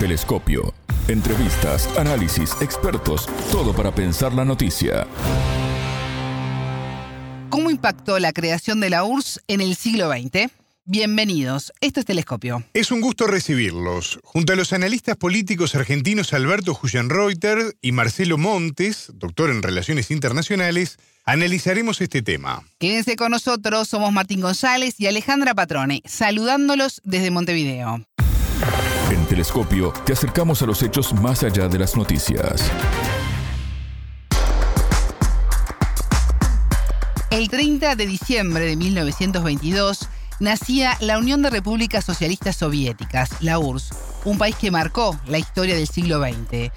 Telescopio. Entrevistas, análisis, expertos, todo para pensar la noticia. ¿Cómo impactó la creación de la URSS en el siglo XX? Bienvenidos, esto es Telescopio. Es un gusto recibirlos. Junto a los analistas políticos argentinos Alberto Huyenreuter y Marcelo Montes, doctor en Relaciones Internacionales, analizaremos este tema. Quédense con nosotros, somos Martín González y Alejandra Patrone, saludándolos desde Montevideo. Telescopio te acercamos a los hechos más allá de las noticias. El 30 de diciembre de 1922 nacía la Unión de Repúblicas Socialistas Soviéticas, la URSS, un país que marcó la historia del siglo XX.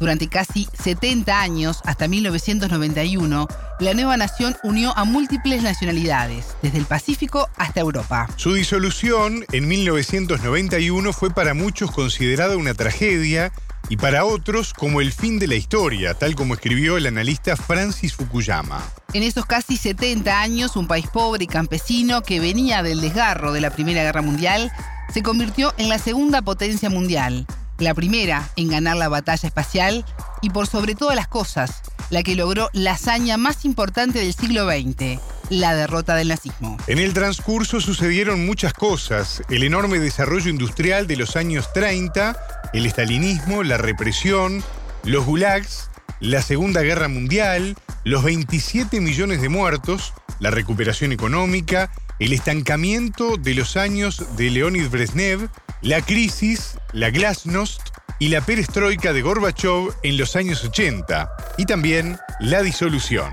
Durante casi 70 años, hasta 1991, la nueva nación unió a múltiples nacionalidades, desde el Pacífico hasta Europa. Su disolución en 1991 fue para muchos considerada una tragedia y para otros como el fin de la historia, tal como escribió el analista Francis Fukuyama. En esos casi 70 años, un país pobre y campesino que venía del desgarro de la Primera Guerra Mundial se convirtió en la segunda potencia mundial, la primera en ganar la batalla espacial y por sobre todas las cosas, la que logró la hazaña más importante del siglo XX, la derrota del nazismo. En el transcurso sucedieron muchas cosas, el enorme desarrollo industrial de los años 30, el estalinismo, la represión, los gulags, la Segunda Guerra Mundial, los 27 millones de muertos, la recuperación económica, el estancamiento de los años de Leonid Brezhnev, la crisis, la glasnost y la perestroika de Gorbachev en los años 80 y también la disolución.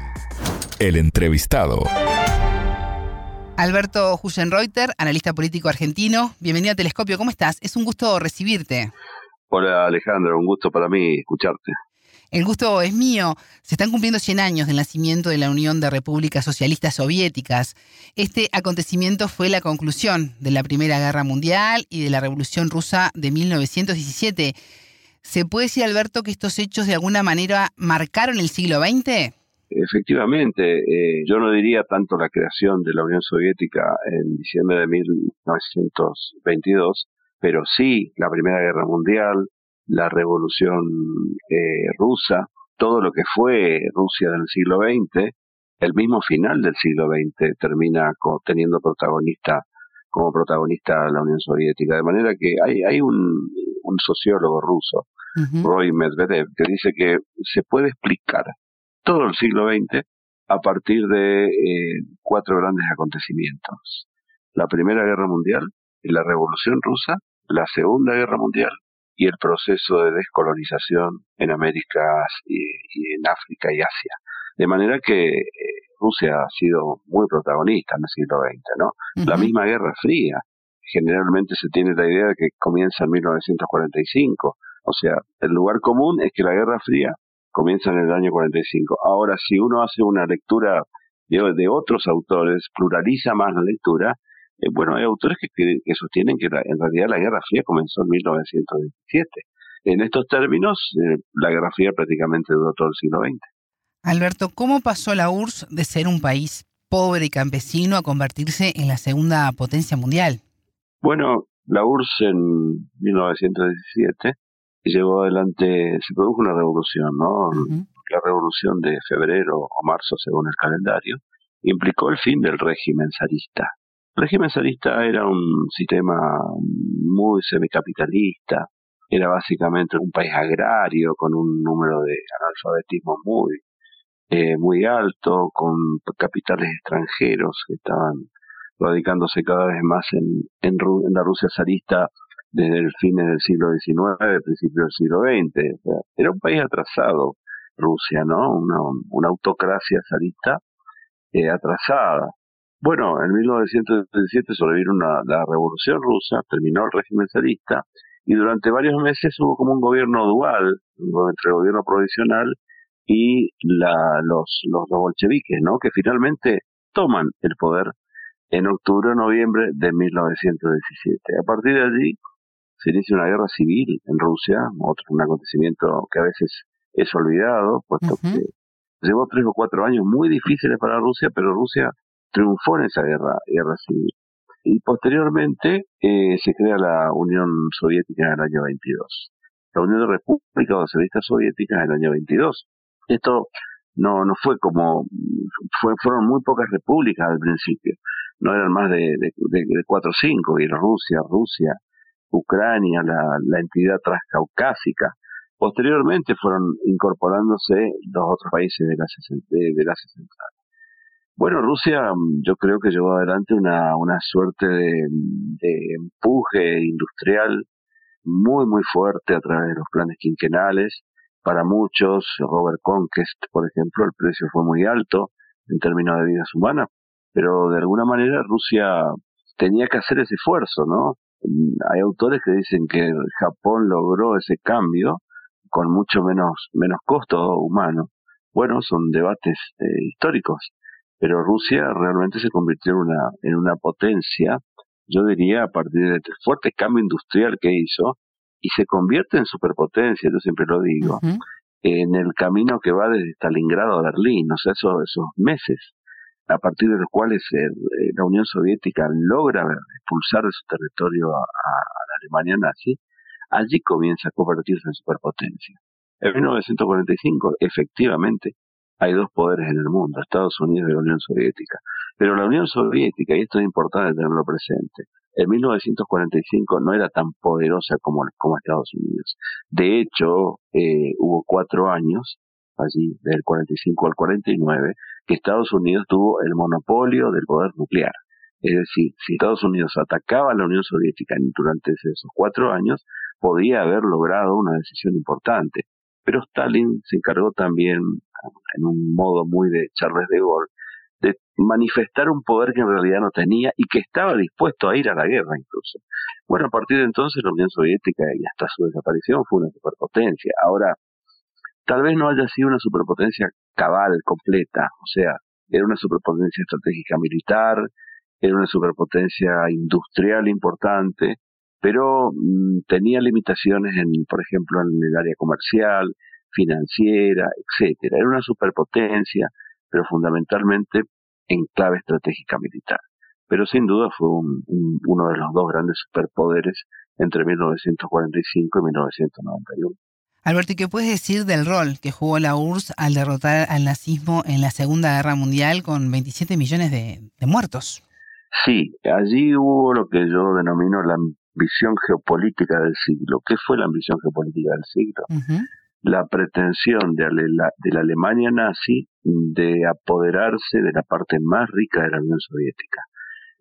El entrevistado. Alberto Huyenreuter, analista político argentino. Bienvenido a Telescopio, ¿cómo estás? Es un gusto recibirte. Hola Alejandro, un gusto para mí escucharte. El gusto es mío. Se están cumpliendo 100 años del nacimiento de la Unión de Repúblicas Socialistas Soviéticas. Este acontecimiento fue la conclusión de la Primera Guerra Mundial y de la Revolución Rusa de 1917. ¿Se puede decir, Alberto, que estos hechos de alguna manera marcaron el siglo XX? Efectivamente, eh, yo no diría tanto la creación de la Unión Soviética en diciembre de 1922, pero sí la Primera Guerra Mundial, la revolución eh, rusa, todo lo que fue Rusia del siglo XX, el mismo final del siglo XX termina teniendo protagonista como protagonista la Unión Soviética. De manera que hay, hay un, sociólogo ruso, Roy Medvedev, que dice que se puede explicar todo el siglo XX a partir de eh, cuatro grandes acontecimientos. La Primera Guerra Mundial, la Revolución Rusa, la Segunda Guerra Mundial y el proceso de descolonización en América y, en África y Asia. De manera que eh, Rusia ha sido muy protagonista en el siglo XX, ¿no? La misma Guerra Fría, generalmente se tiene la idea de que comienza en 1945, o sea, el lugar común es que la Guerra Fría comienza en el año 45. Ahora, si uno hace una lectura de otros autores, pluraliza más la lectura, eh, bueno, hay autores que, que, sostienen que en realidad la Guerra Fría comenzó en 1917. En estos términos, eh, la Guerra Fría prácticamente duró todo el siglo XX. Alberto, ¿cómo pasó la URSS de ser un país pobre y campesino a convertirse en la segunda potencia mundial? Bueno, la URSS en 1917 llevó adelante, se produjo una revolución, ¿no? La revolución de febrero o marzo, según el calendario, implicó el fin del régimen zarista. El régimen zarista era un sistema muy semicapitalista, era básicamente un país agrario con un número de analfabetismo muy, eh, muy alto, con capitales extranjeros que estaban radicándose cada vez más en, en, la Rusia zarista desde el fin del siglo XIX, principio del siglo XX. era un país atrasado, Rusia, ¿no? Una, una autocracia zarista eh, atrasada. Bueno, en 1917 sobrevino la revolución rusa, terminó el régimen zarista y durante varios meses hubo como un gobierno dual entre el gobierno provisional y la, los, los, bolcheviques, ¿no? Que finalmente toman el poder en octubre o noviembre de 1917. A partir de allí se inicia una guerra civil en Rusia, otro un acontecimiento que a veces es olvidado, puesto que llevó tres o cuatro años muy difíciles para Rusia, pero Rusia triunfó en esa guerra, guerra civil. y posteriormente eh, se crea la Unión Soviética en el año 22. La Unión de Repúblicas Socialistas Soviéticas en el año 22. Esto no no fue como fue, fueron muy pocas repúblicas al principio no eran más de, de, cuatro o cinco Bielorrusia Rusia Ucrania la, entidad transcaucásica. Posteriormente fueron incorporándose los otros países de la de, de Asia Central. Bueno Rusia yo creo que llevó adelante una una suerte de empuje industrial muy muy fuerte a través de los planes quinquenales. Para muchos, Robert Conquest, por ejemplo, el precio fue muy alto en términos de vidas humanas, pero de alguna manera Rusia tenía que hacer ese esfuerzo, ¿no? Hay autores que dicen que Japón logró ese cambio con mucho menos, menos costo humano. Bueno, son debates eh, históricos, pero Rusia realmente se convirtió en una, en una potencia, yo diría, a partir del fuerte cambio industrial que hizo, y se convierte en superpotencia, yo siempre lo digo, en el camino que va desde Stalingrado a Berlín, o sea, esos, esos meses a partir de los cuales eh, la Unión Soviética logra expulsar de su territorio a, la Alemania nazi, allí comienza a convertirse en superpotencia. En 1945, efectivamente, hay dos poderes en el mundo, Estados Unidos y la Unión Soviética. Pero la Unión Soviética, y esto es importante tenerlo presente, en 1945 no era tan poderosa como, como Estados Unidos. De hecho, eh, hubo cuatro años, allí del 45 al 49, que Estados Unidos tuvo el monopolio del poder nuclear. Es decir, si Estados Unidos atacaba a la Unión Soviética durante esos cuatro años, podía haber logrado una decisión importante. Pero Stalin se encargó también, en un modo muy de Charles de Gaulle, de manifestar un poder que en realidad no tenía y que estaba dispuesto a ir a la guerra incluso. Bueno, a partir de entonces la Unión Soviética y hasta su desaparición fue una superpotencia. Ahora, tal vez no haya sido una superpotencia cabal, completa, o sea, era una superpotencia estratégica militar, era una superpotencia industrial importante, pero mm, tenía limitaciones en, por ejemplo, en el área comercial, financiera, etcétera. Era una superpotencia, pero fundamentalmente en clave estratégica militar. Pero sin duda fue uno de los dos grandes superpoderes entre 1945 y 1991. Alberto, ¿y qué puedes decir del rol que jugó la URSS al derrotar al nazismo en la Segunda Guerra Mundial con 27 millones de, muertos? Sí, allí hubo lo que yo denomino la ambición geopolítica del siglo. ¿Qué fue la ambición geopolítica del siglo? La pretensión de, de la Alemania nazi de apoderarse de la parte más rica de la Unión Soviética.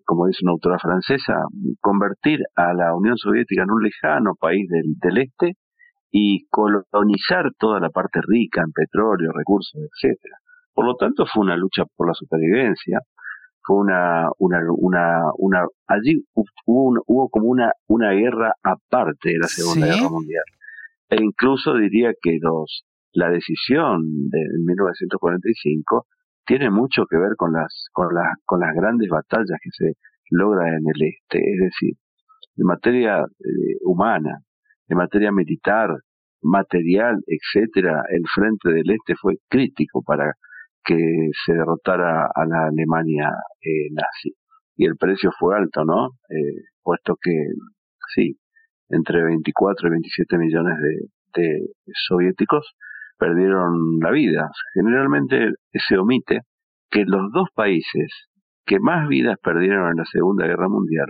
Como dice una autora francesa, convertir a la Unión Soviética en un lejano país del, del este y colonizar toda la parte rica en petróleo, recursos, etcétera. Por lo tanto, fue una lucha por la supervivencia, fue una, una, una, una allí hubo, hubo como una, una guerra aparte de la Segunda Guerra Mundial. E incluso diría que los, la decisión de 1945 tiene mucho que ver con las, con las, con las grandes batallas que se logran en el este, es decir, en materia eh, humana, en materia militar, material, etcétera, el frente del este fue crítico para que se derrotara a la Alemania eh, nazi. Y el precio fue alto, ¿no? Eh, puesto que, sí, entre 24 y 27 millones de, de soviéticos perdieron la vida. Generalmente se omite que los dos países que más vidas perdieron en la Segunda Guerra Mundial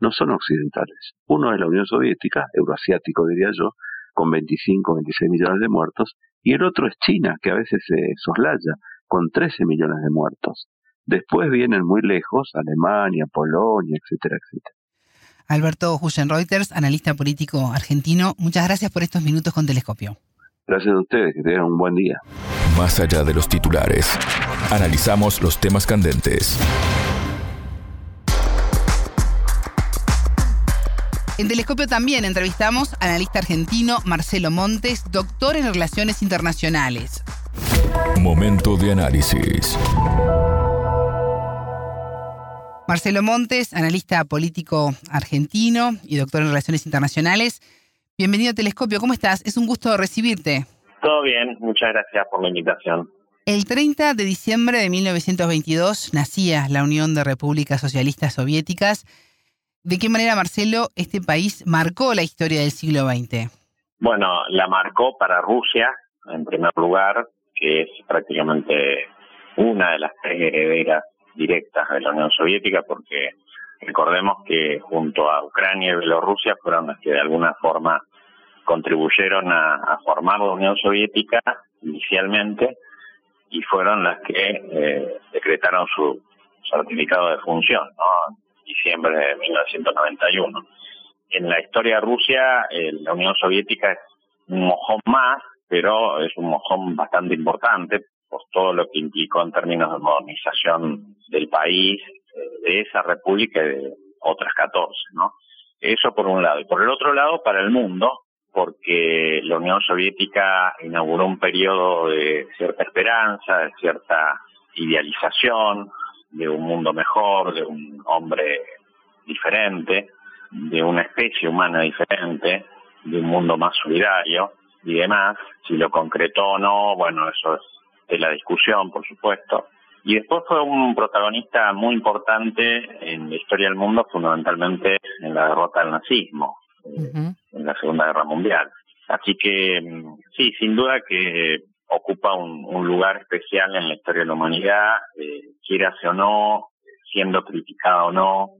no son occidentales. Uno es la Unión Soviética, euroasiático diría yo, con 25, 26 millones de muertos, y el otro es China, que a veces se soslaya, con 13 millones de muertos. Después vienen muy lejos Alemania, Polonia, etcétera, etcétera. Alberto Reuters, analista político argentino, muchas gracias por estos minutos con Telescopio. Gracias a ustedes, que tengan un buen día. Más allá de los titulares, analizamos los temas candentes En Telescopio también entrevistamos al analista argentino Marcelo Montes, doctor en Relaciones Internacionales. Momento de análisis. Marcelo Montes, analista político argentino y doctor en Relaciones Internacionales. Bienvenido a Telescopio, ¿cómo estás? Es un gusto recibirte. Todo bien, muchas gracias por la invitación. El 30 de diciembre de 1922 nacía la Unión de Repúblicas Socialistas Soviéticas ¿De qué manera, Marcelo, este país marcó la historia del siglo XX? Bueno, la marcó para Rusia, en primer lugar, que es prácticamente una de las tres herederas directas de la Unión Soviética, porque recordemos que junto a Ucrania y Bielorrusia fueron las que de alguna forma contribuyeron a, formar la Unión Soviética inicialmente y fueron las que eh, decretaron su certificado de función, ¿no? Diciembre de 1991. En la historia de Rusia, eh, la Unión Soviética es un mojón más, pero es un mojón bastante importante por todo lo que implicó en términos de modernización del país, de esa república y de otras 14, ¿no? Eso por un lado. Y por el otro lado, para el mundo, porque la Unión Soviética inauguró un periodo de cierta esperanza, de cierta idealización, de un mundo mejor, de un hombre diferente, de una especie humana diferente, de un mundo más solidario y demás. Si lo concretó o no, bueno, eso es de la discusión, por supuesto. Y después fue un protagonista muy importante en la historia del mundo, fundamentalmente en la derrota del nazismo en la Segunda Guerra Mundial. Así que mm, sí, sin duda que ocupa un, lugar especial en la historia de la humanidad, eh, quieras o no, siendo criticado o no,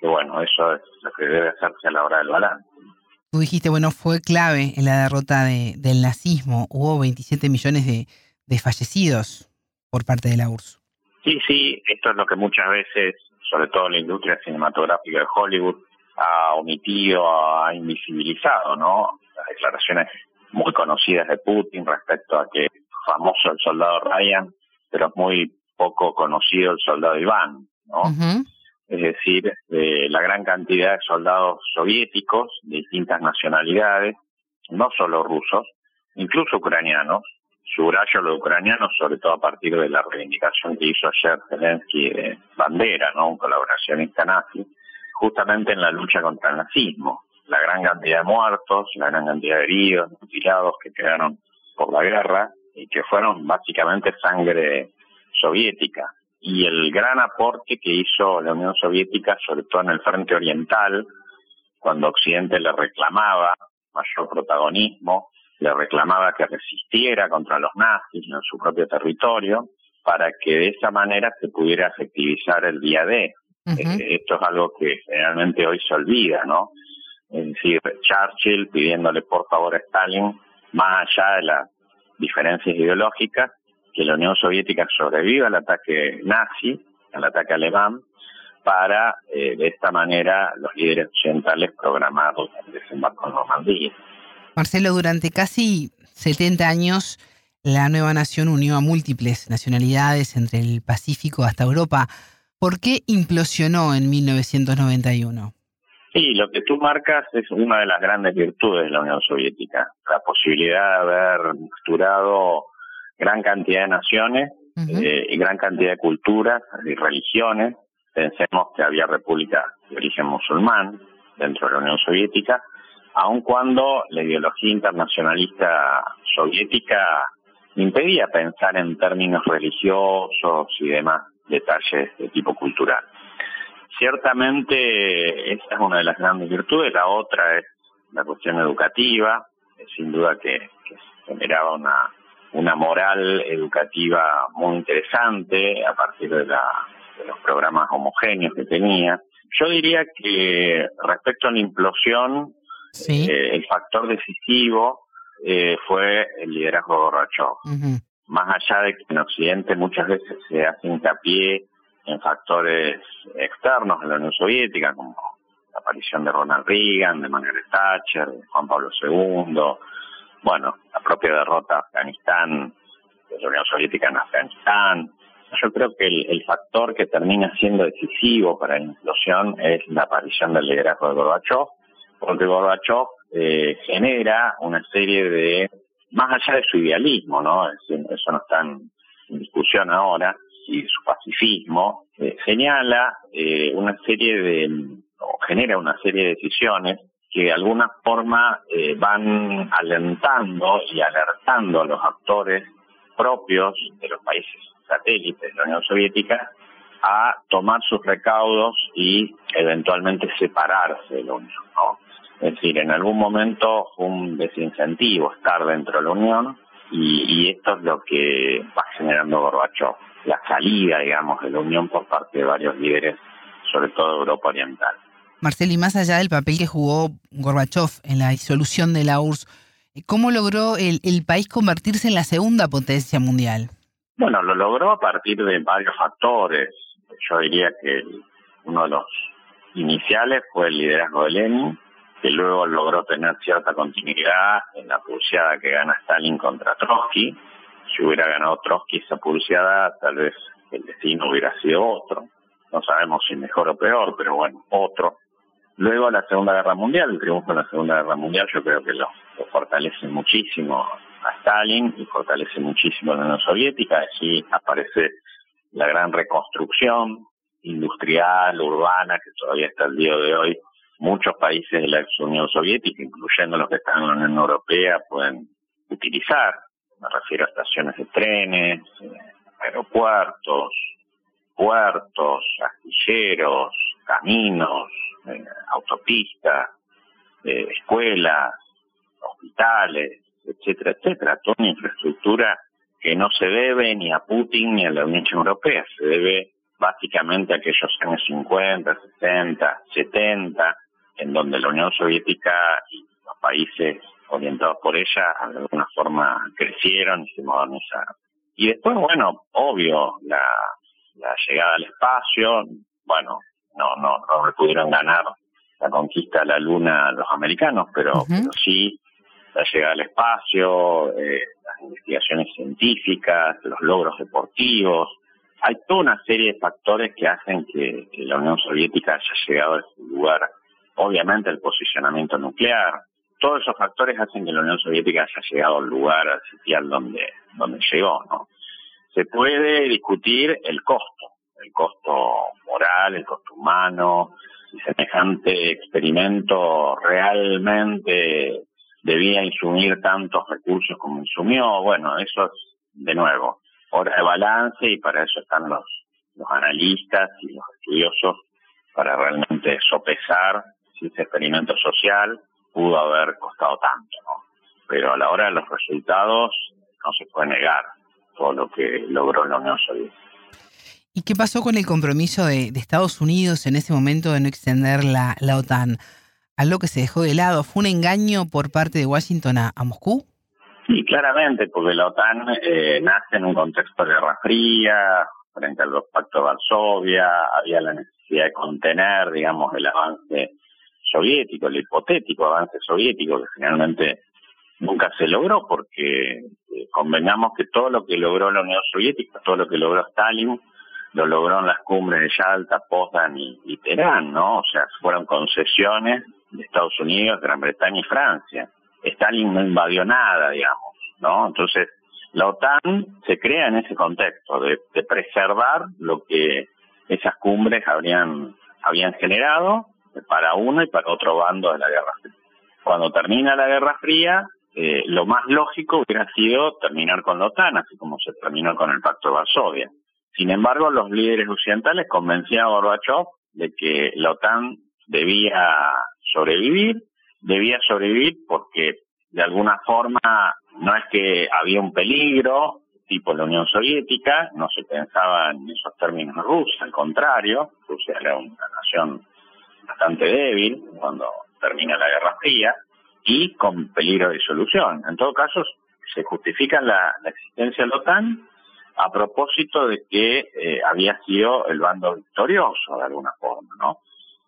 que bueno, eso es lo que debe hacerse a la hora del balance. Tú dijiste, bueno, fue clave en la derrota de, del nazismo. Hubo 27 millones de, de fallecidos por parte de la URSS. Sí, sí, esto es lo que muchas veces, sobre todo la industria cinematográfica de Hollywood, ha omitido, ha invisibilizado, ¿no? Las declaraciones muy conocidas de Putin respecto a que famoso el soldado Ryan, pero muy poco conocido el soldado Iván, ¿no? Es decir, eh, la gran cantidad de soldados soviéticos de distintas nacionalidades, no solo rusos, incluso ucranianos, subrayo lo ucraniano sobre todo a partir de la reivindicación que hizo ayer Zelensky de Bandera, ¿no? un colaboracionista nazi, justamente en la lucha contra el nazismo. La gran cantidad de muertos, la gran cantidad de heridos, mutilados que quedaron por la guerra y que fueron básicamente sangre soviética. Y el gran aporte que hizo la Unión Soviética, sobre todo en el frente oriental, cuando Occidente le reclamaba mayor protagonismo, le reclamaba que resistiera contra los nazis en su propio territorio, para que de esa manera se pudiera efectivizar el día D, eh, esto es algo que generalmente hoy se olvida, ¿no? Es decir, Churchill pidiéndole por favor a Stalin, más allá de las diferencias ideológicas, que la Unión Soviética sobreviva al ataque nazi, al ataque alemán, para eh, de esta manera los líderes occidentales programar el desembarco en Normandía. Marcelo, durante casi 70 años la nueva nación unió a múltiples nacionalidades entre el Pacífico hasta Europa. ¿Por qué implosionó en 1991? Sí, lo que tú marcas es una de las grandes virtudes de la Unión Soviética, la posibilidad de haber mixturado gran cantidad de naciones eh, y gran cantidad de culturas y religiones. Pensemos que había repúblicas de origen musulmán dentro de la Unión Soviética, aun cuando la ideología internacionalista soviética impedía pensar en términos religiosos y demás detalles de tipo cultural. Ciertamente esa es una de las grandes virtudes, la otra es la cuestión educativa, sin duda que, generaba una, una moral educativa muy interesante a partir de, la, de los programas homogéneos que tenía. Yo diría que respecto a la implosión, eh, el factor decisivo eh, fue el liderazgo de Gorbachev. Más allá de que en Occidente muchas veces se hace hincapié en factores externos de la Unión Soviética, como la aparición de Ronald Reagan, de Margaret Thatcher, de Juan Pablo II, bueno, la propia derrota de Afganistán, de la Unión Soviética en Afganistán. Yo creo que el, factor que termina siendo decisivo para la implosión es la aparición del liderazgo de Gorbachev, porque Gorbachev eh, genera una serie de más allá de su idealismo, ¿no? Eso no está en, discusión ahora, y su pacifismo, eh, señala eh, una serie de, o genera una serie de decisiones que de alguna forma eh, van alentando y alertando a los actores propios de los países satélites de la Unión Soviética a tomar sus recaudos y eventualmente separarse de la Unión. Es decir, en algún momento fue un desincentivo estar dentro de la Unión y, esto es lo que va generando Gorbachev, la salida, digamos, de la Unión por parte de varios líderes, sobre todo de Europa Oriental. Marcel, y más allá del papel que jugó Gorbachev en la disolución de la URSS, ¿cómo logró el, el país convertirse en la segunda potencia mundial? Bueno, lo logró a partir de varios factores. Yo diría que uno de los iniciales fue el liderazgo de Lenin, que luego logró tener cierta continuidad en la pulseada que gana Stalin contra Trotsky. Si hubiera ganado Trotsky esa pulseada, tal vez el destino hubiera sido otro. No sabemos si mejor o peor, pero bueno, otro. Luego la Segunda Guerra Mundial, el triunfo de la Segunda Guerra Mundial, yo creo que lo, fortalece muchísimo a Stalin y fortalece muchísimo a la Unión Soviética. Así aparece la gran reconstrucción industrial, urbana, que todavía está el día de hoy muchos países de la ex Unión Soviética, incluyendo los que están en la Unión Europea, pueden utilizar. Me refiero a estaciones de trenes, aeropuertos, puertos, astilleros, caminos, eh, autopistas, eh, escuelas, hospitales, etcétera, etcétera. Toda una infraestructura que no se debe ni a Putin ni a la Unión Europea, se debe básicamente a aquellos años 50, 60, 70, en donde la Unión Soviética y los países orientados por ella de alguna forma crecieron y se modernizaron. Y después, bueno, obvio, la, llegada al espacio, bueno, no, no, no pudieron ganar la conquista de la Luna los americanos, pero, sí la llegada al espacio, eh, las investigaciones científicas, los logros deportivos. Hay toda una serie de factores que hacen que, que la Unión Soviética haya llegado a ese lugar obviamente el posicionamiento nuclear. Todos esos factores hacen que la Unión Soviética haya llegado al lugar sitial donde, donde llegó, ¿no? Se puede discutir el costo, el costo moral, el costo humano, si semejante experimento realmente debía insumir tantos recursos como insumió. Bueno, eso es, de nuevo, hora de balance y para eso están los, los analistas y los estudiosos para realmente sopesar si ese experimento social pudo haber costado tanto, ¿no? Pero a la hora de los resultados no se puede negar todo lo que logró la Unión Soviética. ¿Y qué pasó con el compromiso de, Estados Unidos en ese momento de no extender la, la, OTAN? ¿Algo que se dejó de lado? ¿Fue un engaño por parte de Washington a, Moscú? Sí, claramente, porque la OTAN eh, nace en un contexto de Guerra Fría, frente al pacto de Varsovia, había la necesidad de contener, digamos, el avance soviético, el hipotético avance soviético que finalmente nunca se logró porque eh, convengamos que todo lo que logró la Unión Soviética, todo lo que logró Stalin, lo logró en las cumbres de Yalta, Potsdam y, Teherán, ¿no? O sea, fueron concesiones de Estados Unidos, Gran Bretaña y Francia. Stalin no invadió nada, digamos, ¿no? Entonces, la OTAN se crea en ese contexto de, de preservar lo que esas cumbres habrían, habían generado para uno y para otro bando de la Guerra Fría. Cuando termina la Guerra Fría, eh, lo más lógico hubiera sido terminar con la OTAN, así como se terminó con el Pacto de Varsovia. Sin embargo, los líderes occidentales convencían a Gorbachev de que la OTAN debía sobrevivir, debía sobrevivir porque de alguna forma no es que había un peligro tipo la Unión Soviética, no se pensaba en esos términos Rusia, al contrario, Rusia era una nación bastante débil cuando termina la Guerra Fría y con peligro de disolución. En todo caso, se justifica la, existencia de la OTAN a propósito de que eh, había sido el bando victorioso de alguna forma, ¿no?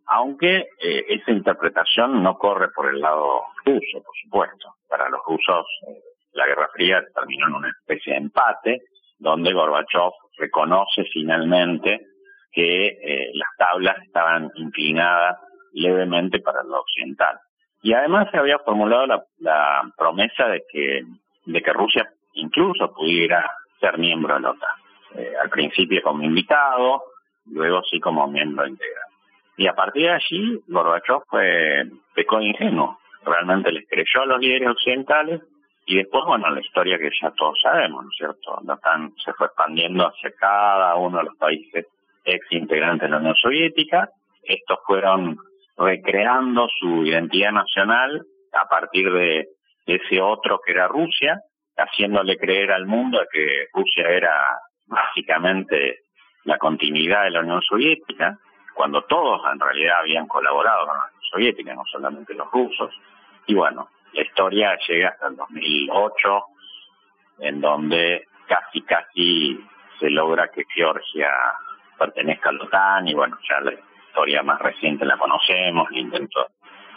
Aunque eh, esa interpretación no corre por el lado ruso, por supuesto. Para los rusos, eh, la Guerra Fría terminó en una especie de empate, donde Gorbachev reconoce finalmente que eh, las tablas estaban inclinadas levemente para lo occidental. Y además se había formulado la, promesa de que, de que Rusia incluso pudiera ser miembro de la OTAN. Eh, al principio como invitado, luego sí como miembro integral. Y a partir de allí, Gorbachev fue, pecó ingenuo. Realmente les creyó a los líderes occidentales y después, bueno, la historia que ya todos sabemos, ¿no es cierto? La OTAN se fue expandiendo hacia cada uno de los países ex integrantes de la Unión Soviética. Estos fueron recreando su identidad nacional a partir de ese otro que era Rusia, haciéndole creer al mundo que Rusia era básicamente la continuidad de la Unión Soviética, cuando todos en realidad habían colaborado con la Unión Soviética, no solamente los rusos. Y bueno, la historia llega hasta el 2008, en donde casi, casi se logra que Georgia pertenezca a la OTAN y bueno, ya la historia más reciente la conocemos, el intento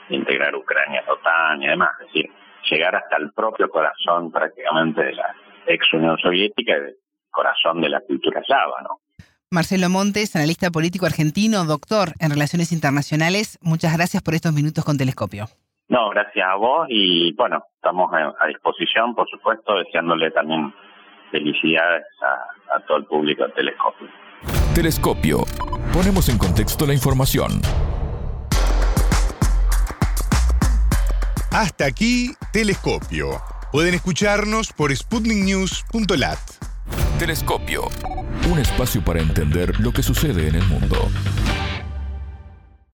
de integrar Ucrania a la OTAN y demás, es decir, llegar hasta el propio corazón prácticamente de la ex Unión Soviética y del corazón de la cultura eslava, ¿no? Marcelo Montes, analista político argentino, doctor en Relaciones Internacionales, muchas gracias por estos minutos con Telescopio. No, gracias a vos y bueno, estamos a disposición, por supuesto, deseándole también felicidades a, a todo el público de Telescopio. Telescopio. Ponemos en contexto la información. Hasta aquí, Telescopio. Pueden escucharnos por sputniknews.lat. Telescopio. Un espacio para entender lo que sucede en el mundo.